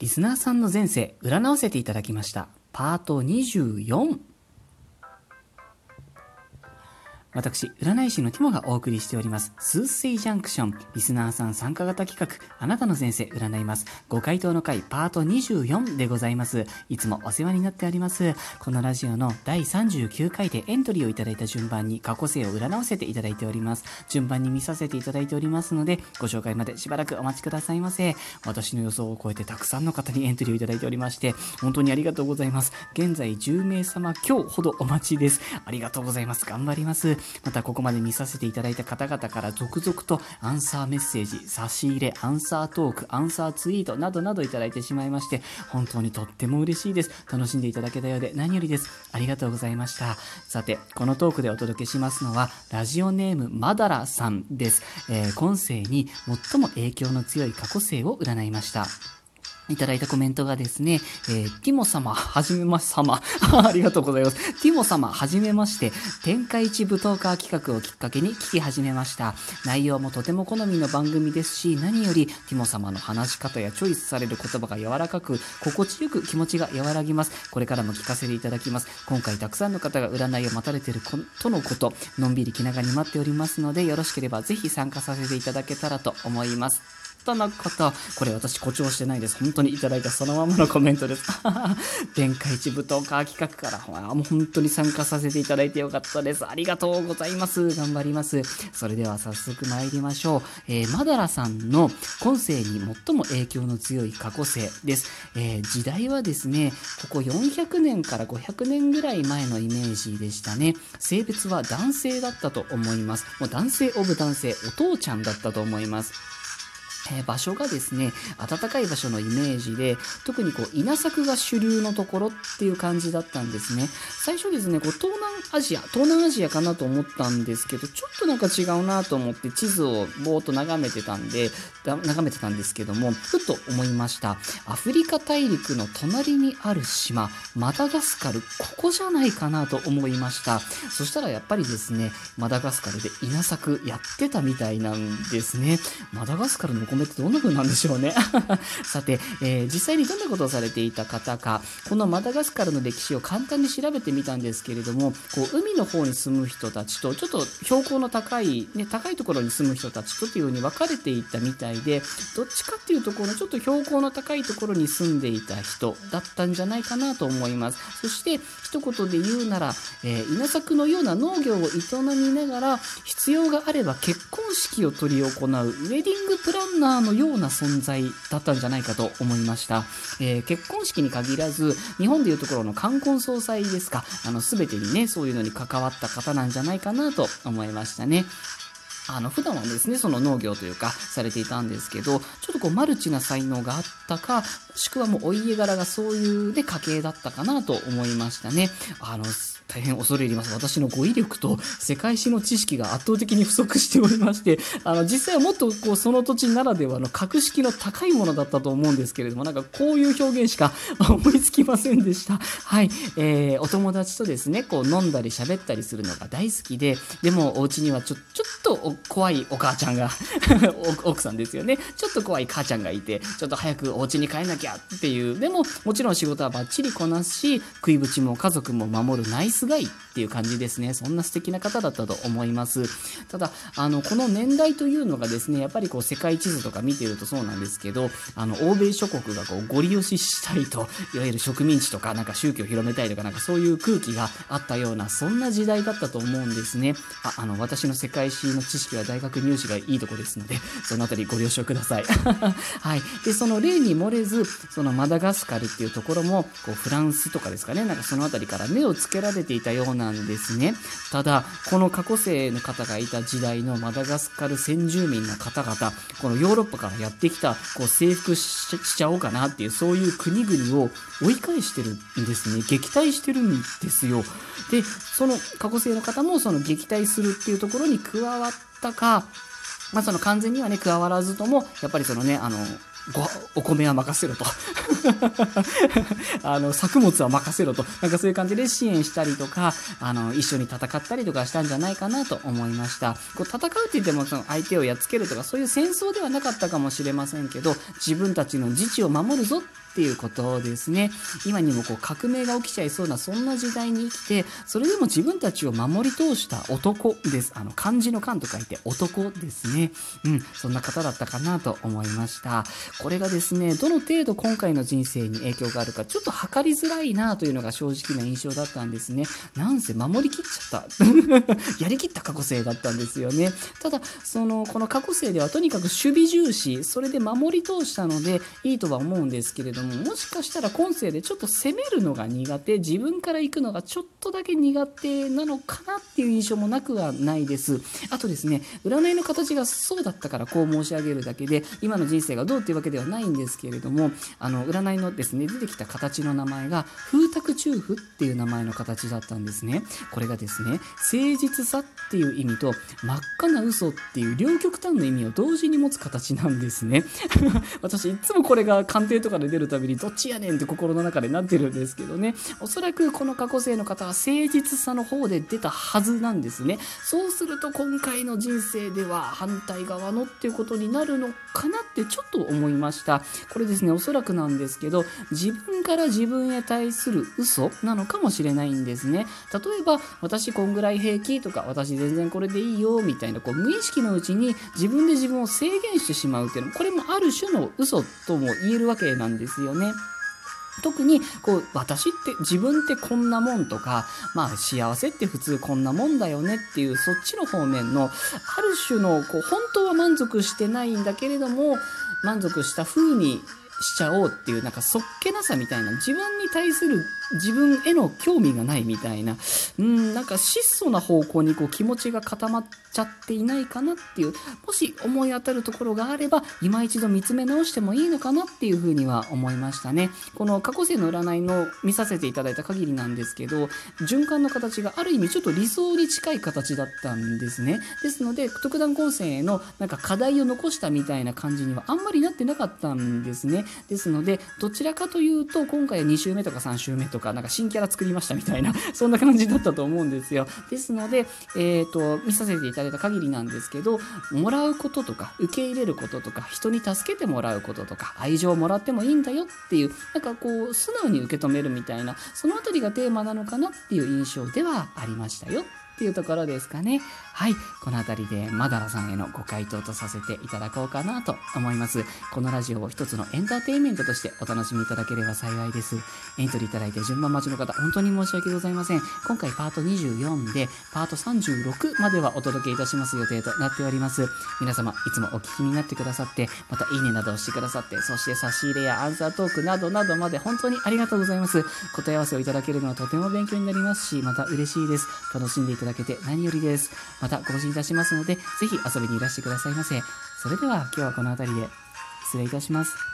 リスナーさんの前世占わせていただきました。パート24私、占い師のティモがお送りしております、スースイジャンクション、リスナーさん参加型企画、あなたの前世占います、ご回答の回、パート24でございます。いつもお世話になっております。このラジオの第39回でエントリーをいただいた順番に過去世を占わせていただいております。順番に見させていただいておりますので、ご紹介までしばらくお待ちくださいませ。私の予想を超えてたくさんの方にエントリーをいただいておりまして、本当にありがとうございます。現在10名様今日ほどお待ちです。ありがとうございます。頑張ります。またここまで見させていただいた方々から続々とアンサーメッセージ、差し入れ、アンサートーク、アンサーツイートなどなどいただいてしまいまして、本当にとっても嬉しいです。楽しんでいただけたようで何よりです。ありがとうございました。さて、このトークでお届けしますのは、ラジオネームマダラさんです。えー今世に最も影響の強い過去世を占いました。いただいたコメントがですね、えーティモ様、はじめまし様、ありがとうございます。ティモ様、はじめまして、天下一舞踏家企画をきっかけに聞き始めました。内容もとても好みの番組ですし、何よりティモ様の話し方やチョイスされる言葉が柔らかく、心地よく気持ちが和らぎます。これからも聞かせていただきます。今回たくさんの方が占いを待たれているとのこと、のんびり気長に待っておりますので、よろしければぜひ参加させていただけたらと思います。とのこと。これ私誇張してないです。本当にいただいたそのままのコメントです。天下一舞踏家企画から、ほらもう本当に参加させていただいてよかったです。ありがとうございます。頑張ります。それでは早速参りましょう。えーマダラさんの今世に最も影響の強い過去世です。えー時代はですね、ここ400年から500年ぐらい前のイメージでしたね。性別は男性だったと思います。もう男性オブ男性、お父ちゃんだったと思います。えー場所がですね暖かい場所のイメージで特にこう稲作が主流のところっていう感じだったんですね。最初ですねこう東南アジア東南アジアかなと思ったんですけどちょっとなんか違うなと思って地図をぼーっと眺めてたんで眺めてたんですけどもふと思いました。アフリカ大陸の隣にある島マダガスカルここじゃないかなと思いました。そしたらやっぱりですねマダガスカルで稲作やってたみたいなんですね。マダガスカルのお米ってどんな風なんでしょうね。さて、えー実際にどんなことをされていた方かこのマダガスカルの歴史を簡単に調べてみたんですけれどもこう海の方に住む人たちとちょっと標高の高い、ね、高いところに住む人たちとというように分かれていったみたいでどっちかっていうとこのちょっと標高の高いところに住んでいた人だったんじゃないかなと思います。そして一言で言うなら、えー稲作のような農業を営みながら必要があれば結婚式を執り行うウェディングプランナーのような存在だったんじゃないかと思いました、えー結婚式に限らず日本でいうところの冠婚葬祭ですか。あの全てにねそういうのに関わった方なんじゃないかなと思いましたね。あの普段はですねその農業というかされていたんですけどちょっとこうマルチな才能があったかもしくはもうお家柄がそういうね家系だったかなと思いましたね。あの大変恐れ入ります。私の語彙力と世界史の知識が圧倒的に不足しておりましてあの実際はもっとこうその土地ならではの格式の高いものだったと思うんですけれどもなんかこういう表現しか 思いつきませんでした。はい、えーお友達とですねこう飲んだり喋ったりするのが大好きででもお家にはちょちょっと怖いお母ちゃんが 奥さんですよね。ちょっと怖い母ちゃんがいてちょっと早くお家に帰んなきゃっていう。でももちろん仕事はバッチリこなすし食いぶちも家族も守るナイスガイっていう感じですね。そんな素敵な方だったと思います。ただあのこの年代というのがですねやっぱりこう世界地図とか見てるとそうなんですけどあの欧米諸国がこうゴリ押ししたいといわゆる植民地とかなんか宗教を広めたいとかなんかそういう空気があったようなそんな時代だったと思うんですね。ああの私の世界史の知識は大学入試がいいとこですのでそのあたりご了承ください。はい。でその例に漏れずそのマダガスカルっていうところもこうフランスとかですかね。なんかそのあたりから目をつけられてていたようなんですね。ただこの過去世の方がいた時代のマダガスカル先住民の方々このヨーロッパからやってきたこう征服ししちゃおうかなっていうそういう国々を追い返してるんですね。撃退してるんですよ。でその過去世の方もその撃退するっていうところに加わったかまあ、その完全にはね加わらずともやっぱりそのねあのごお米は任せろと あの、作物は任せろと、なんかそういう感じで支援したりとか、あの、一緒に戦ったりとかしたんじゃないかなと思いました。こう戦うって言っても、その相手をやっつけるとか、そういう戦争ではなかったかもしれませんけど、自分たちの自治を守るぞっていうことですね。今にもこう革命が起きちゃいそうなそんな時代に生きて、それでも自分たちを守り通した男です。あの漢字の漢と書いて男ですね。うん、そんな方だったかなと思いました。これがですね、どの程度今回の人生に影響があるか、ちょっと測りづらいなというのが正直な印象だったんですね。なんせ守りきっちゃった。やりきった過去生だったんですよね。ただ、その、この過去生ではとにかく守備重視、それで守り通したのでいいとは思うんですけれどどももしかしたら今世でちょっと攻めるのが苦手自分から行くのがちょっとだけ苦手なのかなっていう印象もなくはないです。あとですね占いの形がそうだったからこう申し上げるだけで今の人生がどうっていうわけではないんですけれどもあの占いのですね出てきた形の名前が風沢中府っていう名前の形だったんですね。これがですね誠実さっていう意味と真っ赤な嘘っていう両極端の意味を同時に持つ形なんですね。私いつもこれが鑑定とかで出るたびにどっちやねんって心の中でなってるんですけどね。おそらくこの過去生の方は誠実さの方で出たはずなんですね。そうすると今回の人生では反対側のっていうことになるのかなってちょっと思いました。これですねおそらくなんですけど自分から自分へ対する嘘なのかもしれないんですね。例えば私こんぐらい平気とか私全然これでいいよみたいなこう無意識のうちに自分で自分を制限してしまうっていうのこれもある種の嘘とも言えるわけなんですよね。特にこう私って自分ってこんなもんとかまあ幸せって普通こんなもんだよねっていうそっちの方面のある種のこう本当は満足してないんだけれども満足した風にしちゃおうっていうなんかそっけなさみたいな自分に対する自分への興味がないみたいな、うん、なんか質素な方向にこう気持ちが固まっちゃっていないかなっていう、もし思い当たるところがあれば、今一度見つめ直してもいいのかなっていうふうには思いましたね。この過去世の占いの見させていただいた限りなんですけど、循環の形がある意味ちょっと理想に近い形だったんですね。ですので、特段今世へのなんか課題を残したみたいな感じにはあんまりなってなかったんですね。ですので、どちらかというと、今回は2週目とか3週目とか、なんか新キャラ作りましたみたいな、そんな感じだったと思うんですよ。ですので、えっ、ー、と、見させていただいた限りなんですけど、もらうこととか、受け入れることとか、人に助けてもらうこととか、愛情をもらってもいいんだよっていう、なんかこう、素直に受け止めるみたいな、そのあたりがテーマなのかなっていう印象ではありましたよっていうところですかね。はい。この辺りでマダラさんへのご回答とさせていただこうかなと思います。このラジオを一つのエンターテインメントとしてお楽しみいただければ幸いです。エントリーいただいて順番待ちの方、本当に申し訳ございません。今回パート24で、パート36まではお届けいたします予定となっております。皆様、いつもお聞きになってくださって、またいいねなどをしてくださって、そして差し入れやアンサートークなどなどまで本当にありがとうございます。答え合わせをいただけるのはとても勉強になりますし、また嬉しいです。楽しんでいただだけて何よりです。また更新いたしますので、ぜひ遊びにいらしてくださいませ。それでは今日はこの辺りで失礼いたします。